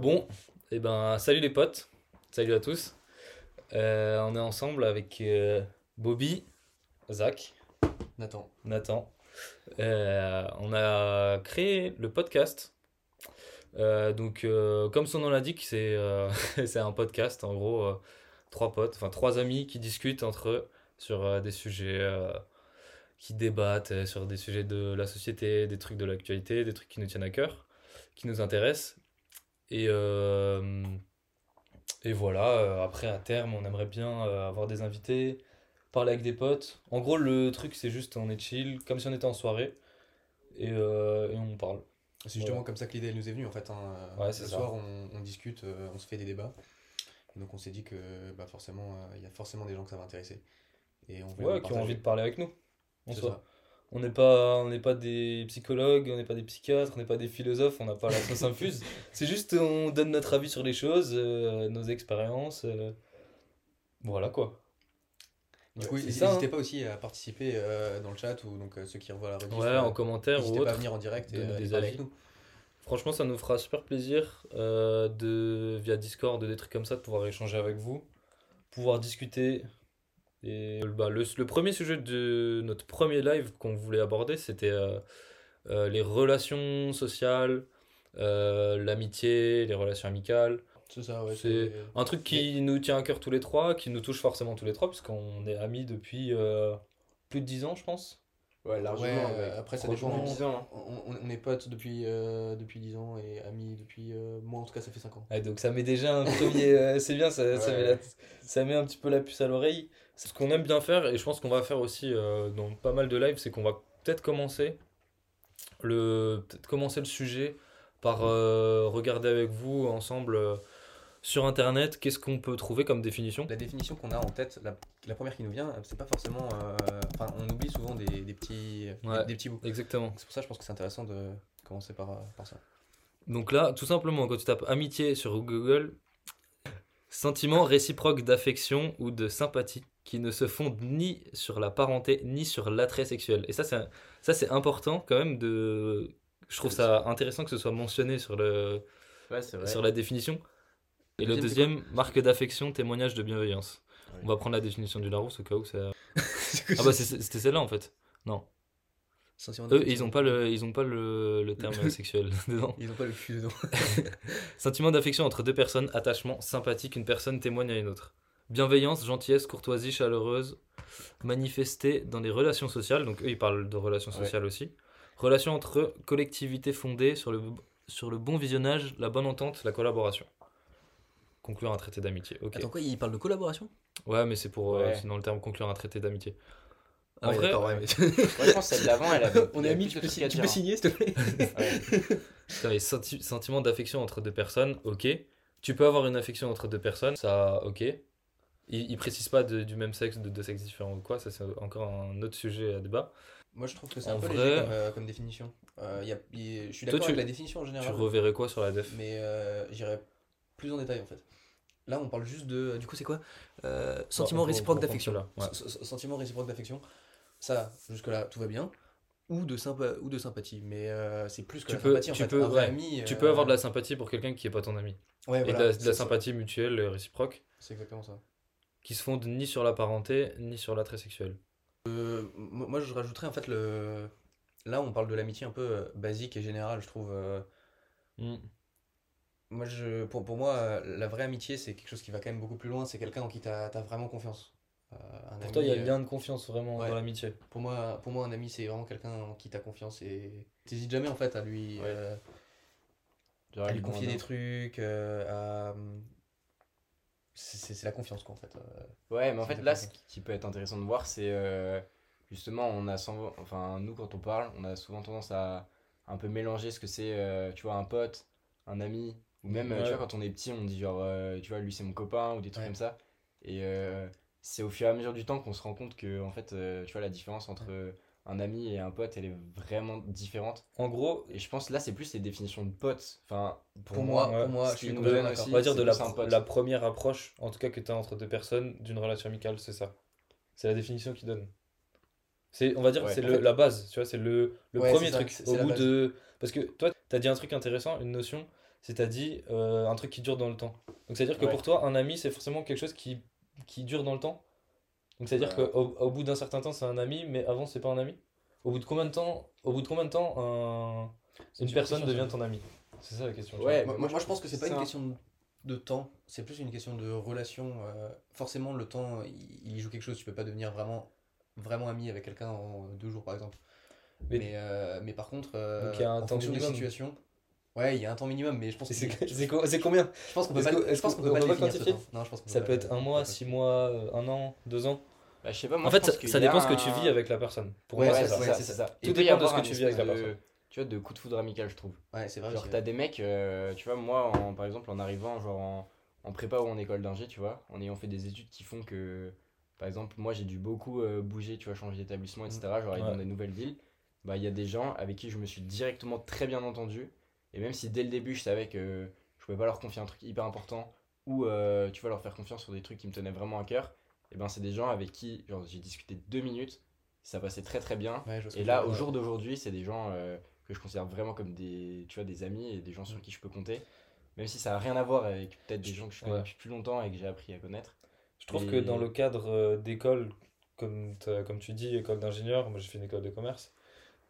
Bon, et ben salut les potes, salut à tous. Euh, on est ensemble avec euh, Bobby, Zach, Nathan. Nathan. Euh, on a créé le podcast. Donc, comme son nom l'indique, c'est c'est un podcast. En gros, trois potes, enfin trois amis qui discutent entre eux sur des sujets, qui débattent sur des sujets de la société, des trucs de l'actualité, des trucs qui nous tiennent à cœur, qui nous intéressent. Et, euh, et voilà, euh, après, à terme, on aimerait bien euh, avoir des invités, parler avec des potes. En gros, le truc, c'est juste, on est chill, comme si on était en soirée, et, euh, et on parle. C'est justement Voilà. comme ça que l'idée nous est venue en fait. hein. Ouais, Le soir on, on discute, on se fait des débats. Et donc on s'est dit que bah, forcément il y a forcément des gens que ça va intéresser. Et on Ouais, qui ont envie de parler avec nous, en C'est soi. ça. On n'est pas, on pas des psychologues, on n'est pas des psychiatres, on n'est pas des philosophes, on n'a pas la sauce infuse. C'est juste, on donne notre avis sur les choses, euh, nos expériences. euh, Voilà quoi. Du coup, c'est n'hésitez hein. pas aussi à participer euh, dans le chat ou donc ceux qui revoient la rediff. Ouais, en commentaire ou N'hésitez pas à autre. venir en direct et, des avis. avec nous. Franchement, ça nous fera super plaisir de, via Discord, des trucs comme ça, de pouvoir échanger avec vous, pouvoir discuter. Et bah, le, le premier sujet de notre premier live qu'on voulait aborder, c'était euh, euh, les relations sociales, euh, l'amitié, les relations amicales. C'est ça, ouais. C'est un truc qui nous tient à cœur tous les trois, qui nous touche forcément tous les trois, puisqu'on est amis depuis euh, plus de 10 ans, je pense. Ouais, largement. Ouais, ouais. euh, après ça dépend. 10 ans. hein. On, est potes depuis, euh, depuis 10 ans et amis depuis. euh, moi en tout cas ça fait 5 ans. Ouais, donc ça met déjà un premier. euh, c'est bien, ça, ça, Ouais. met la- ça met un petit peu la puce à l'oreille. Ce qu'on aime bien faire, et je pense qu'on va faire aussi euh, dans pas mal de lives, c'est qu'on va peut-être commencer le, peut-être commencer le sujet par euh, regarder avec vous ensemble euh, sur internet qu'est-ce qu'on peut trouver comme définition? La définition qu'on a en tête, la, la première qui nous vient, c'est pas forcément. Enfin, on oublie souvent des, des petits, Ouais. des, des petits bouts. Exactement. C'est pour ça que je pense que c'est intéressant de commencer par, par ça. Donc là, tout simplement, quand tu tapes amitié sur Google, sentiment réciproque d'affection ou de sympathie qui ne se fondent ni sur la parenté ni sur l'attrait sexuel. Et ça, c'est ça, c'est important quand même de. Je trouve ça intéressant que ce soit mentionné sur, le, Ouais, c'est vrai. sur la définition. Et le Deuxième, deuxième, marque d'affection, témoignage de bienveillance. Ouais. On va prendre la définition du Larousse au cas où ça. Ah bah c'était celle-là en fait. Non. Eux, ils ont pas le, ils ont pas le, le terme sexuel dedans. Ils ont pas le cul dedans. Sentiment d'affection entre deux personnes, attachement, sympathie qu'une personne témoigne à une autre. Bienveillance, gentillesse, courtoisie, chaleureuse, manifestée dans les relations sociales. Donc eux, ils parlent de relations Ouais. sociales aussi. Relations entre collectivités fondées sur le, sur le bon visionnage, la bonne entente, la collaboration. Conclure un traité d'amitié. Ok. Attends quoi, ils parlent de collaboration? Ouais, mais c'est pour euh, Ouais. c'est dans le terme conclure un traité d'amitié. Ah En ouais, vrai, ouais, mais- Ouais, je pense que celle d'avant, elle avait. On amis, plus tu peux, tu peux hein. signer s'il te plaît? Ouais. Putain, les senti- sentiments d'affection entre deux personnes, ok. Tu peux avoir une affection entre deux personnes, ça, ok. Ils, ils précisent pas de- du même sexe, de deux sexes différents ou quoi, ça c'est encore un autre sujet à débat. Moi je trouve que c'est un peu vrai- léger comme, euh, comme définition. Euh, y a- y- je suis d'accord tu- avec la définition en Tu général. reverrais quoi sur la def? Mais euh, j'irai plus en détail en fait. Là, on parle juste de. Du coup, c'est quoi? Euh, Sentiment réciproque d'affection. ouais. Sentiment réciproque d'affection. Ça, jusque-là, tout va bien. Ou de, sympa... ou de sympathie. Mais euh, c'est plus que Tu la peux- sympathie en tu fait. peux- Un vrai ouais. ami. Tu euh, peux avoir de la sympathie pour quelqu'un qui est pas ton ami. Ouais, Et de voilà, la, de la sympathie mutuelle, réciproque, C'est exactement ça. Qui se fonde ni sur la parenté, ni sur l'attrait sexuel. Euh, moi, je rajouterais en fait le. Là, on parle de l'amitié un peu euh, basique et générale, je trouve. euh, Hmm. Moi, je, pour, pour moi, la vraie amitié, c'est quelque chose qui va quand même beaucoup plus loin. C'est quelqu'un en qui tu as, vraiment confiance. Euh, un Pour ami, toi, il y a euh, lien de confiance vraiment ouais. dans l'amitié. Pour moi, pour moi, un ami, c'est vraiment quelqu'un en qui tu as confiance et t'hésites jamais en fait à lui, Ouais. euh, à lui confier des trucs. euh, à... C'est la confiance, quoi, en fait. euh. Ouais, mais en fait, là, ce qui peut être intéressant de voir, c'est euh, justement, on a souvent, enfin, nous, quand on parle, on a souvent tendance à un peu mélanger ce que c'est, euh, tu vois, un pote, un ami, ou même, Ouais. tu vois, quand on est petit, on dit genre, euh, tu vois, lui, c'est mon copain, ou des trucs Ouais. comme ça. Et c'est au fur et à mesure du temps qu'on se rend compte que, en fait, tu vois, la différence entre un ami et un pote, elle est vraiment différente. En gros, Et je pense, là, c'est plus les définitions de potes. Enfin, pour, Pour moi, pour moi, je qui suis nous donne d'accord. on va dire c'est de la, première approche, en tout cas que tu as entre deux personnes, d'une relation amicale, c'est ça. C'est la définition qu'ils donnent. C'est, on va dire, Ouais. c'est la base, tu vois, c'est le, le Ouais, premier c'est ça, truc. c'est- Au c'est bout de. Parce que toi, tu as dit un truc intéressant, une notion, c'est t'as dit euh, un truc qui dure dans le temps. Donc c'est-à-dire que Ouais. pour toi, un ami, c'est forcément quelque chose qui, qui dure dans le temps. Donc c'est-à-dire Ouais. qu'au au bout d'un certain temps, c'est un ami, mais avant, c'est pas un ami? Au bout de combien de temps, au bout de combien de temps un- une personne devient ton ami? C'est ça la question. Ouais. Moi, moi, moi, je pense que c'est pas une un- question de, temps, c'est plus une question de relation. euh, forcément, le temps, il, joue quelque chose. Tu peux pas devenir vraiment, vraiment ami avec quelqu'un en deux jours, par exemple. Mais- Mais, euh, mais par contre, euh, Donc, il y a un en temps fonction des minimum. situations. Ouais, il y a un temps minimum, mais je pense que c'est je combien peut pas, je pense qu'on peut pas quantifier? Non, je pense qu'on Ça peut être un on mois, six mois, euh, un an, deux ans. Bah, je sais pas, moi En je fait, pense ça, dépend ce que un- tu vis avec la personne. Pour Ouais, moi, ouais, c'est ça. Tout dépend de ce que un tu vis avec la personne. Tu vois, de coup de foudre amical, je trouve. Ouais, c'est vrai. Genre, t'as des mecs, euh, tu vois, moi, en- par exemple, en arrivant, genre en, en prépa ou en école d'ingé, tu vois, en ayant fait des études qui font que, par exemple, moi, j'ai dû beaucoup euh, bouger, tu vois, changer d'établissement, etc., genre aller Ouais. dans des nouvelles villes, bah, il y a des gens avec qui je me suis directement très bien entendu, et même si dès le début, je savais que je pouvais pas leur confier un truc hyper important, ou, euh, tu vois, leur faire confiance sur des trucs qui me tenaient vraiment à cœur, et ben, c'est des gens avec qui, j'ai discuté deux minutes, ça passait très très bien, Ouais, et là, au jour d'aujourd'hui, c'est des gens euh, que je considère vraiment comme des, tu vois, des amis et des gens sur Mm. qui je peux compter. Même si ça n'a rien à voir avec peut-être des gens que je connais Ouais. depuis plus longtemps et que j'ai appris à connaître. Je trouve Et- que dans le cadre euh, d'école, comme, comme tu dis, école d'ingénieur, moi j'ai fait une école de commerce,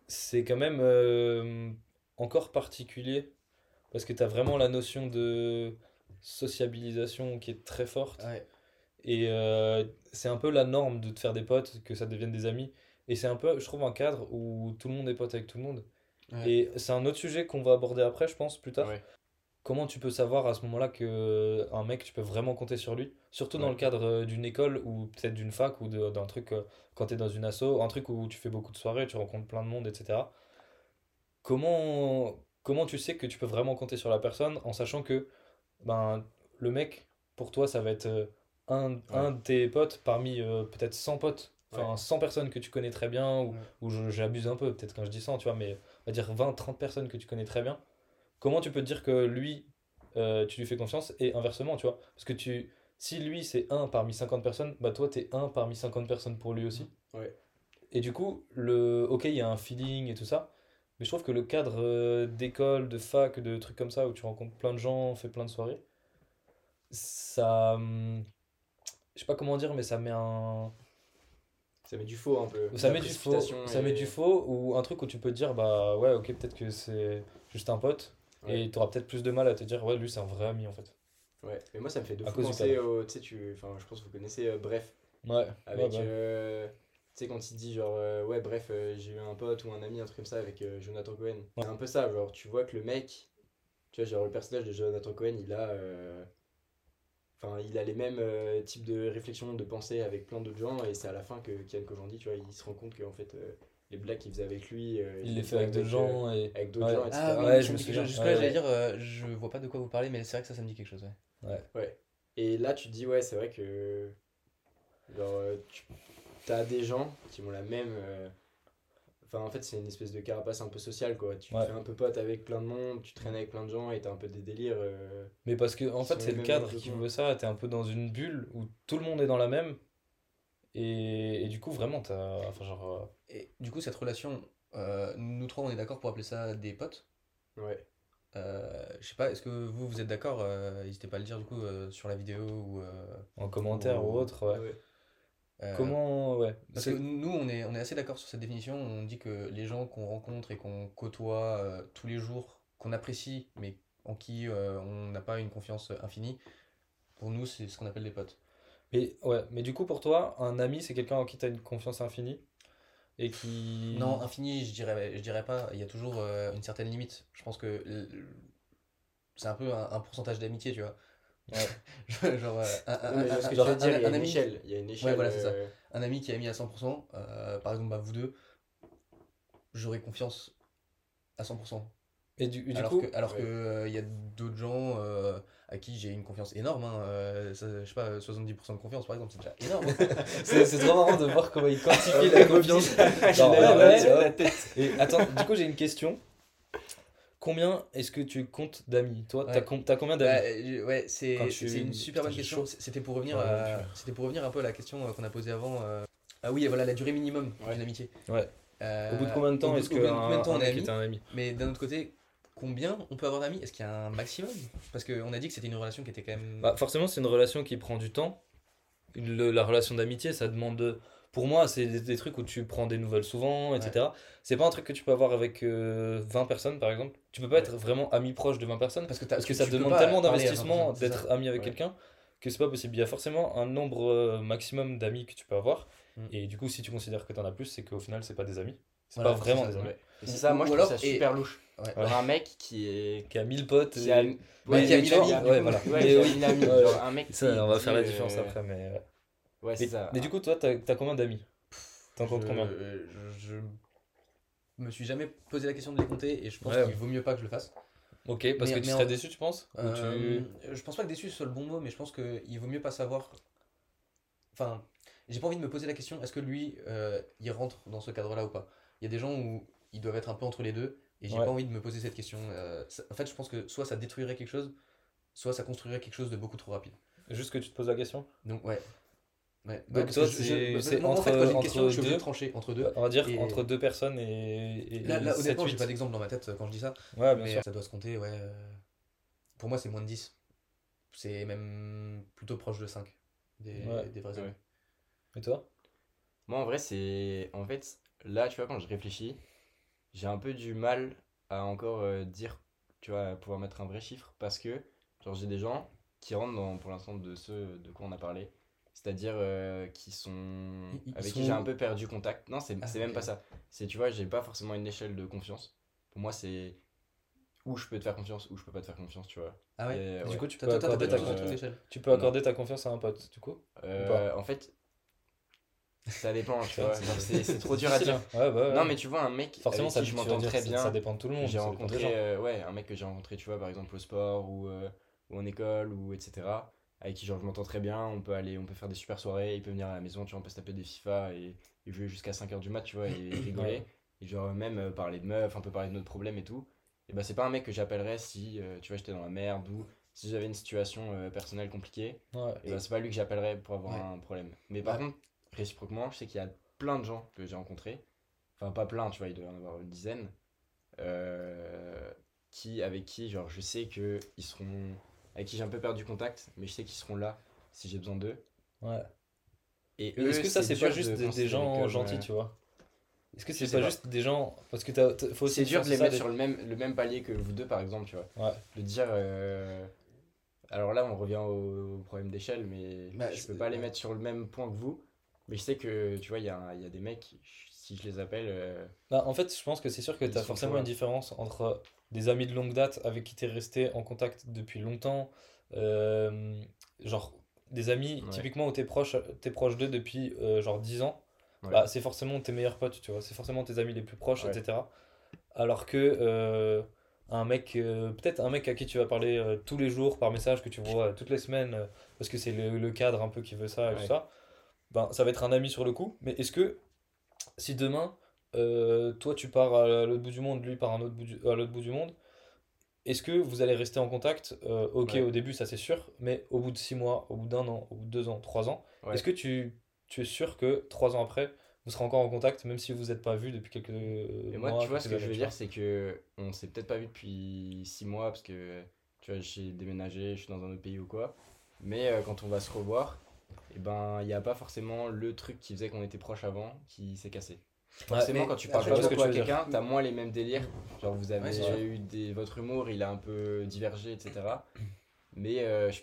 c'est quand même euh, encore particulier parce que tu as vraiment la notion de sociabilisation qui est très forte Ouais. Et euh, c'est un peu la norme de te faire des potes, que ça devienne des amis. Et c'est un peu, je trouve, un cadre où tout le monde est pote avec tout le monde. Ouais. Et c'est un autre sujet qu'on va aborder après, je pense, plus tard. Ouais. Comment tu peux savoir à ce moment-là que un mec, tu peux vraiment compter sur lui? Surtout dans le cadre euh, d'une école ou peut-être d'une fac ou d'un truc, euh, quand tu es dans une asso, un truc où tu fais beaucoup de soirées, tu rencontres plein de monde, etc. Comment, comment tu sais que tu peux vraiment compter sur la personne en sachant que ben, le mec, pour toi, ça va être un, un de tes potes parmi euh, peut-être 100 potes, enfin Ouais. 100 personnes que tu connais très bien, ou, Ouais. ou j'abuse un peu peut-être quand je dis 100, tu vois, mais on va dire 20, 30 personnes que tu connais très bien. Comment tu peux te dire que lui, euh, tu lui fais confiance et inversement, tu vois? Parce que tu, si lui c'est un parmi 50 personnes, bah toi t'es un parmi 50 personnes pour lui aussi. Ouais. Et du coup, le, ok, il y a un feeling et tout ça, mais je trouve que le cadre euh, d'école, de fac, de trucs comme ça, où tu rencontres plein de gens, fais plein de soirées, ça. Je sais pas comment dire, mais ça met un. Ça met du faux un peu. Ça met du faux, ça met et- du faux, ou un truc où tu peux te dire, bah ouais, ok, peut-être que c'est juste un pote, Ouais. et tu auras peut-être plus de mal à te dire, ouais, lui c'est un vrai ami en fait. Ouais, mais moi ça me fait de À fou penser au. Tu sais, tu... enfin, je pense que vous connaissez euh, Bref. Ouais, Avec. ouais, bah. euh, Tu sais, quand il dit genre, euh, ouais, bref, euh, j'ai eu un pote ou un ami, un truc comme ça avec euh, Jonathan Cohen. C'est un peu ça, genre, tu vois que le mec, tu vois, genre, le personnage de Jonathan Cohen, il a. Enfin, il a les mêmes euh, types de réflexions, de pensées avec plein d'autres gens, et c'est à la fin que Kian Kojandi, tu vois, il se rend compte que en fait, euh, les blagues qu'il faisait avec lui, euh, il les fait avec d'autres gens, et. avec d'autres Ouais. gens, etc. Ah Ouais, je me souviens. Jusque-là, Ouais, j'allais dire, euh, je vois pas de quoi vous parlez, mais c'est vrai que ça, ça me dit quelque chose. Ouais. Ouais. Et là, tu te dis, ouais, c'est vrai que. Genre, euh, tu as des gens qui ont la même. Enfin, en fait, c'est une espèce de carapace un peu sociale, quoi. Tu Ouais. fais un peu pote avec plein de monde, tu traînes avec plein de gens et t'as un peu des délires. euh, Mais parce que, en fait, c'est le cadre qui veut ça, t'es un peu dans une bulle où tout le monde est dans la même, et, et du coup, vraiment, t'as. Enfin, genre. euh, Et du coup, cette relation, euh, nous trois, on est d'accord pour appeler ça des potes? Ouais. Euh, je sais pas, est-ce que vous, vous êtes d'accord? Euh, N'hésitez pas à le dire du coup euh, sur la vidéo ou. euh, en commentaire ou, Ou- autre, ouais. ouais. Euh, Comment. Ouais. Parce C'est- que nous, on est, on est assez d'accord sur cette définition. On dit que les gens qu'on rencontre et qu'on côtoie euh, tous les jours, qu'on apprécie, mais en qui euh, on n'a pas une confiance infinie, pour nous, c'est ce qu'on appelle des potes. Mais, ouais. Mais du coup, pour toi, un ami, c'est quelqu'un en qui t'as une confiance infinie, et qui. Non, infini, je dirais, je dirais pas. Il y a toujours euh, une certaine limite. Je pense que c'est un peu un, un pourcentage d'amitié, tu vois. Genre, euh, un, un- Non, mais un- ce que genre je veux dire, un- il y a un une ami, échelle. Il y a une échelle. voilà, c'est ça. euh, un ami qui a mis à 100%, euh, par exemple, bah, vous deux, j'aurais confiance à 100%. Et du, du alors coup. que, alors ouais. que euh, y a d'autres gens euh, à qui j'ai une confiance énorme. hein, euh, ça, je sais pas, 70% de confiance, par exemple, c'est déjà énorme. C'est c'est trop marrant de voir comment il quantifie la confiance. Genre, J'ai la- ouais, la- ouais. la tête. Et attends, du coup, j'ai une question. Combien est-ce que tu comptes d'amis? Toi, t'as Ouais. com- t'as combien Bah, d'amis euh, ouais, c'est Quand tu- c'est une super bonne question. C'était pour revenir Ouais, à, tu- c'était pour revenir un peu à la question euh, qu'on a posée avant. euh, Ah oui, voilà la durée minimum Ouais. d'une amitié. Ouais. Euh, Au bout de combien de temps est-ce que bout de combien de temps on est un ami? Mais d'un autre côté, combien on peut avoir d'amis? Est-ce qu'il y a un maximum? Parce qu'on a dit que c'était une relation qui était quand même. Bah, forcément, c'est une relation qui prend du temps. Le- la relation d'amitié, ça demande. Pour moi, c'est des, des trucs où tu prends des nouvelles souvent, etc. C'est pas un truc que tu peux avoir avec euh, 20 personnes, par exemple. Tu peux pas Ouais. être vraiment ami proche de 20 personnes. parce que, Parce que ça demande tellement d'investissement 20 personnes, c'est d'être ami avec Ouais. quelqu'un que c'est pas possible. Il y a forcément un nombre euh, maximum d'amis que tu peux avoir. Mm. Et du coup, si tu considères que tu en as plus, c'est qu'au final, c'est pas des amis. C'est Voilà, pas vraiment ça, des amis. C'est ça, moi ou je trouve alors- ça et- super louche. Ouais. Un mec qui est. Qui a 1000 potes. Qui a. Ouais, Ouais, qui a mais mille tu vois, amis, ouais, voilà. Ouais, oui. un mec qui. On va faire la euh, différence après. Mais, Ouais, c'est ça. mais du coup, toi, t'as as combien d'amis? T'en comptes combien? je, je me suis jamais posé la question de les compter et je pense Ouais, qu'il vaut mieux pas que je le fasse. Ok, parce Mais- que tu serais en- déçu, tu penses? Ou tu- Euh, Je pense pas que déçu soit le bon mot, mais je pense qu'il vaut mieux pas savoir. Enfin, j'ai pas envie de me poser la question est-ce que lui, euh, il rentre dans ce cadre-là ou pas? Il y a des gens où ils doivent être un peu entre les deux et j'ai Ouais. pas envie de me poser cette question. Euh, ça- en fait, je pense que soit ça détruirait quelque chose, soit ça construirait quelque chose de beaucoup trop rapide. Juste que tu te poses la question? Donc, ouais. Ouais. Donc Ouais, toi, c'est- je- c'est moi, en fait, entre- quand j'ai une entre question, je deux. de trancher entre deux. On va dire Et- entre deux personnes et. et Là, là honnêtement, j'ai pas d'exemple dans ma tête euh, quand je dis ça. Ouais, bien mais sûr. ça doit se compter, ouais. euh, Pour moi, c'est moins de 10. C'est même plutôt proche de 5 des, Ouais. des vrais Ouais. amis. Et toi? Moi, en vrai, c'est. En fait, là, tu vois, quand je réfléchis, j'ai un peu du mal à encore euh, dire, tu vois, à pouvoir mettre un vrai chiffre parce que, genre, j'ai des gens qui rentrent dans, pour l'instant, de ceux de quoi on a parlé. C'est-à-dire euh, qui sont. Ils- ils avec sont qui j'ai un peu perdu contact. Non, c'est Ah, c'est même pas ça. C'est, tu vois, j'ai pas forcément une échelle de confiance. Pour moi, c'est où je peux te faire confiance, où je peux pas te faire confiance, tu vois. Ah ouais Et, Du ouais. coup, tu peux Toi, accorder ta euh. Tu peux Non. accorder ta confiance à un pote, du coup? Euh, en fait, ça dépend, tu vois. c'est- trop dur à dire. Ouais, bah ouais. Non, mais tu vois, un mec forcément, avec ça, qui je m'entends très bien. Ça dépend de tout le monde. J'ai rencontré euh, ouais, un mec que j'ai rencontré, tu vois, par exemple au sport ou, euh, ou en école ou etc. Avec qui genre je m'entends très bien, on peut aller, on peut faire des super soirées, il peut venir à la maison, tu vois, on peut se taper des FIFA et, et jouer jusqu'à 5h du mat, tu vois, et rigoler. Et genre même euh, parler de meufs, un peu parler de notre problème et tout. Et bah c'est pas un mec que j'appellerais si, euh, tu vois, j'étais dans la merde ou si j'avais une situation euh, personnelle compliquée. Ouais. Et bah c'est pas lui que j'appellerais pour avoir Ouais. un problème. Mais par Ouais. contre, réciproquement, je sais qu'il y a plein de gens que j'ai rencontrés, enfin pas plein, tu vois, il doit y en avoir une dizaine, qui, avec qui, genre, je sais que ils seront, avec qui j'ai un peu perdu contact, mais je sais qu'ils seront là si j'ai besoin d'eux. Ouais. Et eux, Est-ce que ça, c'est pas juste de des, gens comme, gentils, euh, tu vois? Est-ce que c'est pas, pas. juste des gens. Parce que t'as, t'as- faut aussi C'est dur de les ça, mettre des- sur le même, le même palier que vous deux, par exemple, tu vois. Ouais. De dire. euh, Alors là, on revient au, au problème d'échelle, mais Bah, je peux pas les mettre sur le même point que vous. Mais je sais que, tu vois, il y a, y a des mecs, si je les appelle. euh, Bah, en fait, je pense que c'est sûr que tu as forcément une différence entre des amis de longue date avec qui tu es resté en contact depuis longtemps, euh, genre des amis Ouais. typiquement où tu es proche, t'es proche d'eux depuis euh, genre 10 ans, Ouais. bah, c'est forcément tes meilleurs potes, tu vois, c'est forcément tes amis les plus proches, Ouais. etc. Alors que euh, un mec, peut-être un mec à qui tu vas parler tous les jours par message, que tu vois toutes les semaines, parce que c'est le, le cadre un peu qui veut ça et tout ça, ben, ça va être un ami sur le coup, mais est-ce que si demain, euh, toi tu pars à l'autre bout du monde, lui part à, un autre bout du- l'autre bout du monde, est-ce que vous allez rester en contact? Euh, Ok, Ouais. au début, ça c'est sûr, mais au bout de six mois, au bout d'un an, au bout de deux ans, trois ans, Ouais. est-ce que tu, tu es sûr que trois ans après, vous serez encore en contact, même si vous n'êtes pas vu depuis quelques Et mois moi, tu vois, ce que je veux dire, c'est que on s'est peut-être pas vu depuis six mois parce que, tu vois, j'ai déménagé, je suis dans un autre pays ou quoi. Mais euh, quand on va se revoir, et ben, il n'y a pas forcément le truc qui faisait qu'on était proches avant qui s'est cassé. Forcément, mais quand tu parles que beaucoup à quelqu'un, t'as moins les mêmes délires. Genre, vous avez Ouais, eu des... votre humour, il a un peu divergé, etc. Mais, euh, je-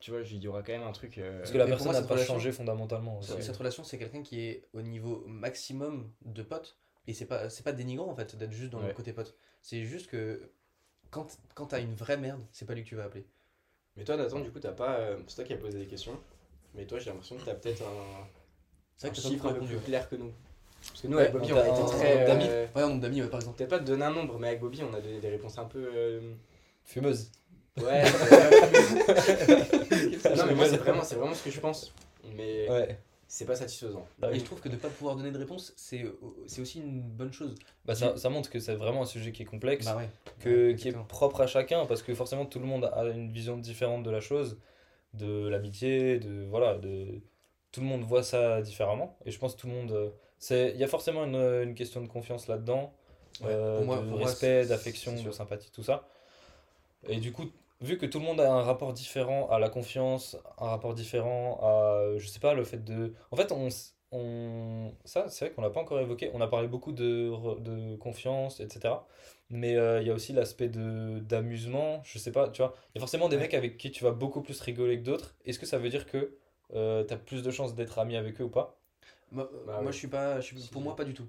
tu vois, il y aura quand même un truc. euh, Parce que la Mais personne n'a pas relation- changé fondamentalement. Cette- aussi. Cette relation, c'est quelqu'un qui est au niveau maximum de potes. Et c'est pas, c'est pas dénigrant en fait d'être juste dans le côté pote. C'est juste que quand, quand t'as une vraie merde, c'est pas lui que tu vas appeler. Mais toi, Nathan, du coup, t'as pas. euh, C'est toi qui as posé des questions. Mais toi, j'ai l'impression que t'as peut-être un, C'est un vrai que t'as chiffre un peu plus clair que nous. Parce que nous, Ouais, avec Bobby, on a été très. d'amis. euh, Ouais, en nombre d'amis, ouais, par exemple. Peut-être pas de donner un nombre, mais avec Bobby, on a donné des réponses un peu. euh, Fumeuse. Ouais, non, mais moi, c'est vraiment, c'est vraiment ce que je pense. Mais Ouais. c'est pas satisfaisant. Bah Et je trouve que de pas pouvoir donner de réponse, c'est c'est aussi une bonne chose. Bah, ça, ça montre que c'est vraiment un sujet qui est complexe. Bah ouais. que, Ouais, qui est propre à chacun parce que forcément tout le monde a une vision différente de la chose de l'amitié de voilà de tout le monde voit ça différemment et je pense que tout le monde euh, il y a forcément une, une question de confiance là-dedans Ouais, euh, moi- de respect, d'affection, de sympathie, tout ça. Et du coup, vu que tout le monde a un rapport différent à la confiance, un rapport différent à, euh, je sais pas, le fait de... En fait, on, on... ça, c'est vrai qu'on l'a pas encore évoqué. On a parlé beaucoup de, de confiance, etc. Mais euh, il y a aussi l'aspect d'amusement, je sais pas, tu vois. Il y a forcément des Ouais. mecs avec qui tu vas beaucoup plus rigoler que d'autres. Est-ce que ça veut dire que tu as plus de chances d'être ami avec eux ou pas? Moi, Bah moi, ouais. je suis pas. je suis- pour moi, pas du tout.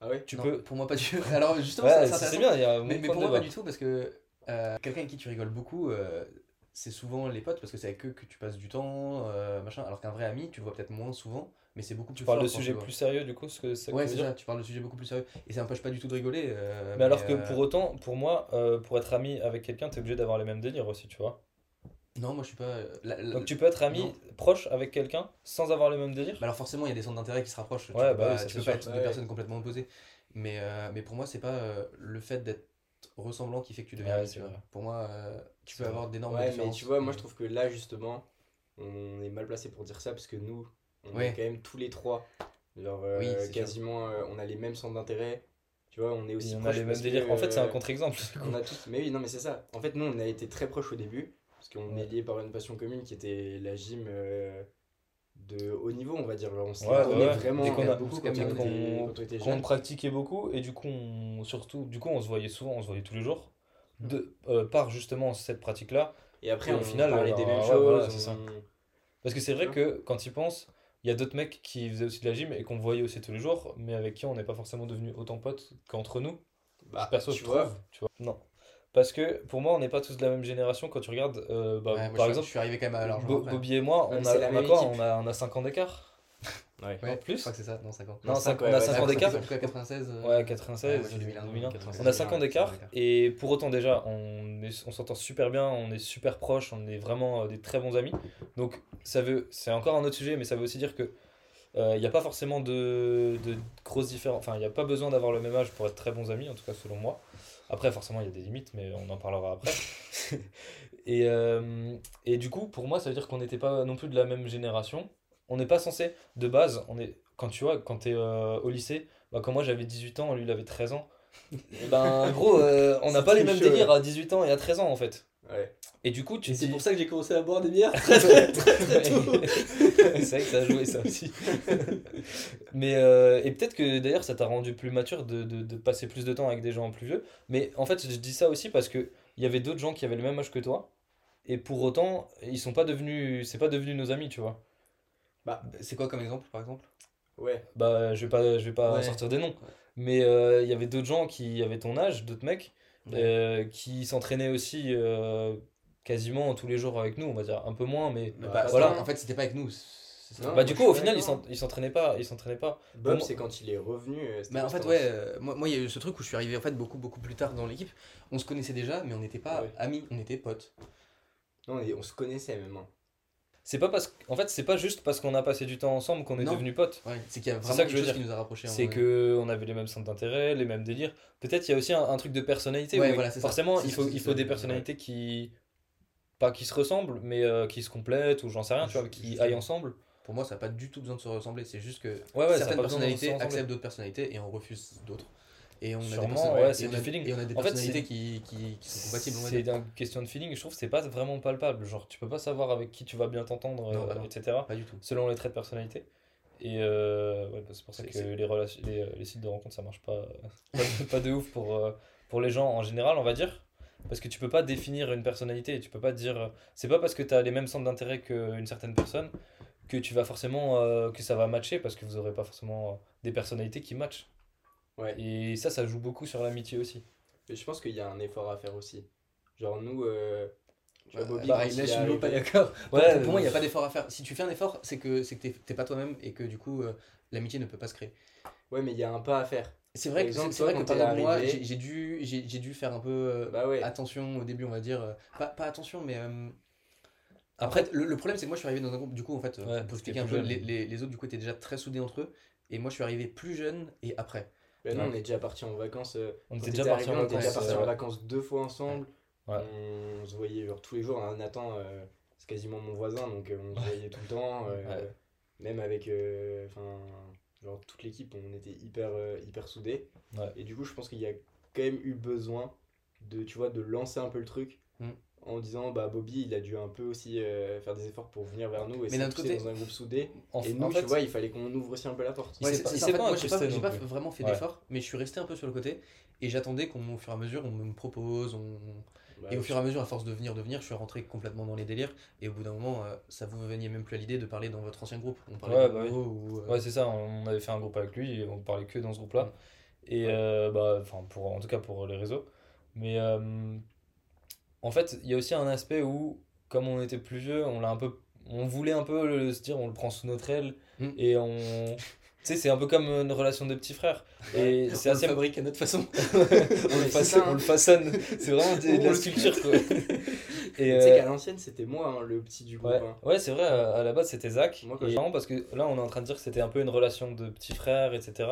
Ah ouais? Tu Non, peux... Pour moi, pas du tout. Alors, justement, Ouais, ça, c'est bien, il y a Mais, mais pour moi, pas du tout, parce que euh, quelqu'un avec qui tu rigoles beaucoup, euh, c'est souvent les potes, parce que c'est avec eux que tu passes du temps, euh, machin. Alors qu'un vrai ami, tu le vois peut-être moins souvent, mais c'est beaucoup plus Tu parles fort de sujets plus sérieux, du coup, ce que que Ouais, c'est ça, tu parles de sujets beaucoup plus sérieux. Et ça n'empêche pas du tout de rigoler. euh, Mais alors que pour autant, pour moi, euh, pour être ami avec quelqu'un, t'es obligé d'avoir les mêmes délires aussi, tu vois? Non, moi je suis pas. euh, la- la- Donc tu peux être ami non. proche avec quelqu'un sans avoir les mêmes délires. Bah alors forcément, il y a des centres d'intérêt qui se rapprochent. Tu Ouais, peux bah pas, oui, ça, tu c'est peux pas être deux personnes complètement opposées. Mais, euh, mais pour moi, c'est pas euh, le fait d'être ressemblant qui fait que tu deviens Ouais, ami, tu vois. Pour moi, euh, tu peux vrai. avoir d'énormes Ouais, mais différences. tu vois, moi je trouve que là justement, on est mal placé pour dire ça parce que nous, on Ouais. est quand même tous les trois, genre euh, Oui, quasiment, euh, on a les mêmes centres d'intérêt. Tu vois, on est aussi on a proches les mêmes délires. En fait, c'est un contre-exemple. On a tous, mais oui, non, mais c'est ça. En fait, nous, on a été très proches au début parce qu'on est liés par une passion commune qui était la gym euh, de haut niveau, on va dire. On s'est Ouais, vraiment Dès a- beaucoup quand on qu'on- était, quand on pratiquait beaucoup et du coup, on, surtout, du coup, on se voyait souvent, on se voyait tous les jours. De, euh, par justement cette pratique-là. Et après, Et au on final, parlait des mêmes ouais, choses. voilà, on- ça. Parce que c'est vrai que quand ils pensent, il y a d'autres mecs qui faisaient aussi de la gym et qu'on voyait aussi tous les jours, mais avec qui on n'est pas forcément devenus autant potes qu'entre nous. Bah, perso, je trouve. Tu vois. Non. Parce que pour moi, on n'est pas tous de la même génération. Quand tu regardes, euh, bah, Ouais, par je, exemple, je suis arrivé quand même à Bo- largement. après. Bobby et moi, Ouais, on a, on a quoi on a, on a 5 ans d'écart Ouais. Ouais, plus Je crois que c'est ça, non, 5 ans. Non, Non, cinq- cinq, on ouais, a ouais, 5 ans d'écart. En tout cas, 96. euh, Ouais, 96, Ouais, moi, je suis 2001, 2001. 96, On a 5 ans 2001, d'écart et pour autant déjà on est- on s'entend super bien, on est super proches, on est vraiment euh, des très bons amis. Donc ça veut c'est encore un autre sujet mais ça veut aussi dire que euh, il n'y a pas forcément de, de grosses différences, enfin il n'y a pas besoin d'avoir le même âge pour être très bons amis en tout cas selon moi. Après forcément il y a des limites mais on en parlera après. et, euh, et du coup pour moi ça veut dire qu'on n'était pas non plus de la même génération. On n'est pas censé de base, on est quand tu vois quand tu es au lycée, bah, quand moi j'avais 18 ans, lui il avait 13 ans. Et ben gros, euh, on n'a pas les mêmes chaud, délires à 18 ans et à 13 ans en fait. Ouais. Et du coup, tu c'est dis- pour ça que j'ai commencé à boire des bières c'est vrai que ça a joué ça aussi. mais euh, et peut-être que d'ailleurs ça t'a rendu plus mature de, de, de passer plus de temps avec des gens plus vieux. Mais en fait, je dis ça aussi parce que il y avait d'autres gens qui avaient le même âge que toi. Et pour autant, ils sont pas devenus, c'est pas devenu nos amis, tu vois. C'est quoi comme exemple, par exemple? Ouais. Bah, je vais pas, je vais pas Ouais. sortir des noms. Mais euh, il y avait d'autres gens qui avaient ton âge, d'autres mecs, euh, qui s'entraînaient aussi euh, quasiment tous les jours avec nous, on va dire un peu moins, mais Bah, voilà. En fait, c'était pas avec nous. Non, bah du coup au final ils d'accord. s'en- ils s'entraînaient pas, ils s'entraînaient pas. Bob, c'est quand il est revenu. euh, Mais en fait, ouais, euh, moi, moi, il y a eu ce truc où je suis arrivé en fait beaucoup, beaucoup plus tard dans l'équipe. On se connaissait déjà, mais on n'était pas Ouais. amis, on était potes. Non, on, est- on se connaissait même. hein. C'est pas parce en fait c'est pas juste parce qu'on a passé du temps ensemble qu'on est devenus potes. Ouais, c'est qu'il y a vraiment ça que quelque je veux chose dire. qui nous a rapprochés. C'est que on avait les mêmes centres d'intérêt, les mêmes délires. Peut-être il y a aussi un, un truc de personnalité. Ouais, voilà, forcément il faut il faut des personnalités qui pas qui se ressemblent mais euh, qui se complètent ou j'en sais rien tu vois qui aillent ensemble. Pour moi, ça n'a pas du tout besoin de se ressembler. C'est juste que Ouais certaines personnalités acceptent d'autres personnalités et on refuse d'autres. Et on a des Sûrement, ouais, c'est du a- feeling. Et on a des En fait, personnalités qui, qui, qui sont compatibles. C'est une question de feeling, je trouve que c'est pas vraiment palpable. Genre, tu peux pas savoir avec qui tu vas bien t'entendre, euh, bah etc. Pas du tout. Selon les traits de personnalité. Et euh, ouais, bah, c'est pour ça que c'est- les, relations, les, les sites de rencontres ça marche pas, pas, de, pas de ouf pour, euh, pour les gens en général, on va dire. Parce que tu peux pas définir une personnalité. et Tu peux pas dire. euh, C'est pas parce que tu as les mêmes centres d'intérêt qu'une certaine personne que tu vas forcément. euh, que ça va matcher parce que vous aurez pas forcément euh, des personnalités qui matchent. Ouais. Et ça, ça joue beaucoup sur l'amitié aussi. Mais je pense qu'il y a un effort à faire aussi. Genre, nous, euh, tu vois, Ouais, Bobby, pareil, là, il je suis pas d'accord. Pour- Ouais, pour, pour moi, il n'y a pas d'effort à faire. Si tu fais un effort, c'est que c'est que t'es- t'es pas toi-même et que du coup, euh, l'amitié ne peut pas se créer. Ouais, mais il y a un pas à faire. C'est vrai que, c'est- vrai que par exemple, moi, j'ai dû, j'ai j'ai dû faire un peu euh, Bah ouais. attention au début, on va dire. euh, pas, pas attention, mais. euh, Après, le, le problème, c'est que moi, je suis arrivé dans un groupe. Du coup, en fait, Ouais, pour expliquer un peu, jeune. les, les, les autres, du coup, étaient déjà très soudés entre eux. Et moi, je suis arrivé plus jeune et après. Bah non, Ouais. on est déjà parti en vacances. euh, on était déjà parti en on était vacances. déjà ouais, parti c'est en vrai. vacances deux fois ensemble. Ouais. On se voyait genre tous les jours. hein, Nathan, euh, c'est quasiment mon voisin, donc euh, on se voyait tout le temps. euh. Même avec. euh, Enfin. genre toute l'équipe, on était hyper, euh, hyper soudés. Et du coup, je pense qu'il y a quand même eu besoin de, tu vois, de lancer un peu le truc. Mm. En disant, bah Bobby, il a dû un peu aussi euh, faire des efforts pour venir vers nous et Mais d'un côté- dans un groupe soudé. En, et en nous, fait, tu vois, il fallait qu'on ouvre aussi un peu la porte. Ouais, c'est pas- fait, moi, j'ai pas, j'ai vraiment fait Ouais. d'efforts, mais je suis resté un peu sur le côté et j'attendais qu'on, au fur et à mesure, on me propose, on... Bah, et au fur et à mesure, à force de venir, de venir, je suis rentré complètement dans les délires. Et au bout d'un moment, euh, ça vous veniez même plus à l'idée de parler dans votre ancien groupe. On parlait Ouais, de bah oui. ou, euh, Ouais, c'est ça, on avait fait un groupe avec lui et on parlait que dans ce groupe-là. Mm. Et euh, bah, enfin, pour, en tout cas pour les réseaux. Mais euh, en fait, il y a aussi un aspect où, comme on était plus vieux, on l'a un peu, on voulait un peu le- se dire, on le prend sous notre aile Mm. et on. Tu sais, c'est un peu comme une relation de petits frères. Et c'est on le assez. fabrique à notre façon. on, le façonne, hein. on le façonne. C'est vraiment de, la sculpture, quoi. Et, Tu sais euh, qu'à l'ancienne, c'était moi, hein, le petit du groupe. Ouais, hein. ouais c'est vrai, à la base c'était Zach. Moi, quand et parce que là on est en train de dire que c'était un peu une relation de petit frère, etc.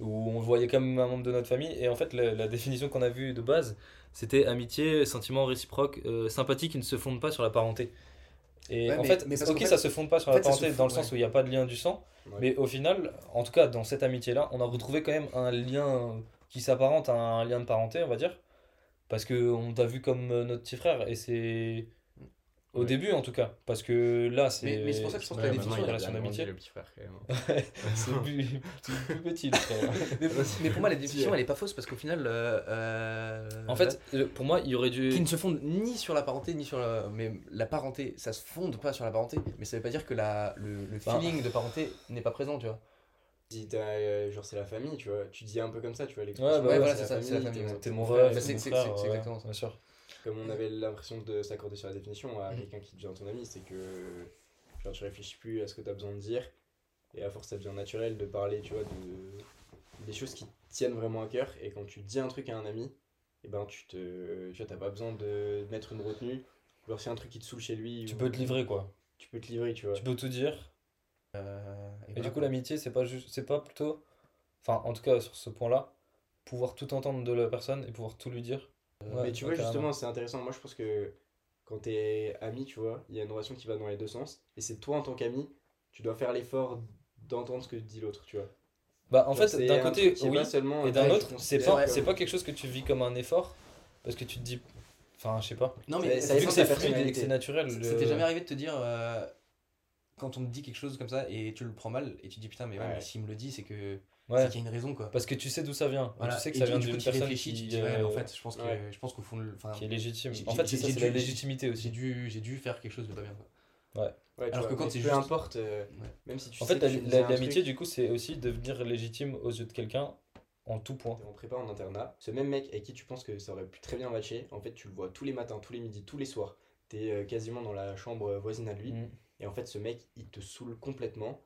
Où on le voyait comme un membre de notre famille. Et en fait, la, la définition qu'on a vue de base, c'était amitié, sentiment réciproque, euh, sympathie qui ne se fonde pas sur la parenté. Et Ouais, en mais- fait, mais ok, fait- ça se fonde pas sur la parenté dans le sens où il n'y a pas de lien du sang. Ouais. Mais au final, en tout cas, dans cette amitié-là, on a retrouvé quand même un lien qui s'apparente à un lien de parenté, on va dire. Parce qu'on t'a vu comme euh, notre petit frère. Et c'est. Au Ouais. début, en tout cas. Parce que là, c'est. Mais- mais c'est pour ça que je pense que Ouais, la définition de relation d'amitié. le petit frère, quand même. C'est plus, petit, le frère. mais, mais pour moi, la définition, elle est pas fausse parce qu'au final. euh, euh, En fait, pour moi, il y aurait dû. qui ne se fonde ni sur la parenté ni sur la mais la parenté ça se fonde pas sur la parenté mais ça veut pas dire que la le, le Bah. feeling de parenté n'est pas présent tu vois Si t'as, euh, genre, c'est la famille, tu vois. Tu dis un peu comme ça, tu vois. Ouais, bah ouais, ouais, voilà, c'est ça, c'est la t'es famille. T'es mon frère, Bah, c'est frère, c'est- exactement ça. Bien sûr. Comme on avait l'impression de s'accorder sur la définition à Mhm. quelqu'un qui devient ton ami, c'est que genre, tu réfléchis plus à ce que tu as besoin de dire et à force ça devient naturel de parler, tu vois, de des choses qui tiennent vraiment à cœur et quand tu dis un truc à un ami, et ben tu te tu vois, t'as pas besoin de mettre une retenue. Genre a un truc qui te saoule chez lui, Tu ou- peux te livrer, quoi. Tu peux te livrer, tu vois. Tu peux tout dire. Euh, Et voilà, du coup, l'amitié, c'est pas juste, c'est pas plutôt, enfin, en tout cas sur ce point-là, pouvoir tout entendre de la personne et pouvoir tout lui dire. Ouais, Mais tu vois, carrément. justement, c'est intéressant. Moi, je pense que quand t'es ami, tu vois, il y a une relation qui va dans les deux sens. Et c'est toi, en tant qu'ami, tu dois faire l'effort d'entendre ce que dit l'autre, tu vois. Bah, en Genre, fait, d'un un côté, oui, seulement et un d'un autre, c'est pas, comme- c'est pas quelque chose que tu vis comme un effort, parce que tu te dis, enfin, je sais pas. non mais ça Vu que c'est ta fluide et que personnalité. c'est naturel. ça le- t'est jamais arrivé de te dire euh, quand on te dit quelque chose comme ça et tu le prends mal et tu te dis putain mais ouais, Ouais. mais s'il me le dit c'est que Ouais, c'est qu'il y a une raison quoi parce que tu sais d'où ça vient. Voilà. Tu sais que Et ça vient du coup, d'une tu personne réfléchis, qui, dis, ouais, euh, en fait je pense que ouais. je pense qu'au fond qui est légitime. j'ai- En fait, j'ai- c'est ça, j'ai c'est la j'ai- légitimité j'ai aussi. dû j'ai dû faire quelque chose de pas bien quoi. Ouais, Alors vois, que quand c'est peu juste- importe, euh, Ouais. même si tu En sais fait, l'amitié, du coup, c'est aussi devenir légitime aux yeux de quelqu'un en tout point. en prépa en internat, ce même mec avec qui tu penses que ça aurait pu très bien matcher, en fait, tu le vois tous les matins, tous les midis, tous les soirs. T'es euh, quasiment dans la chambre voisine à lui. Mm. Et en fait, ce mec, il te saoule complètement.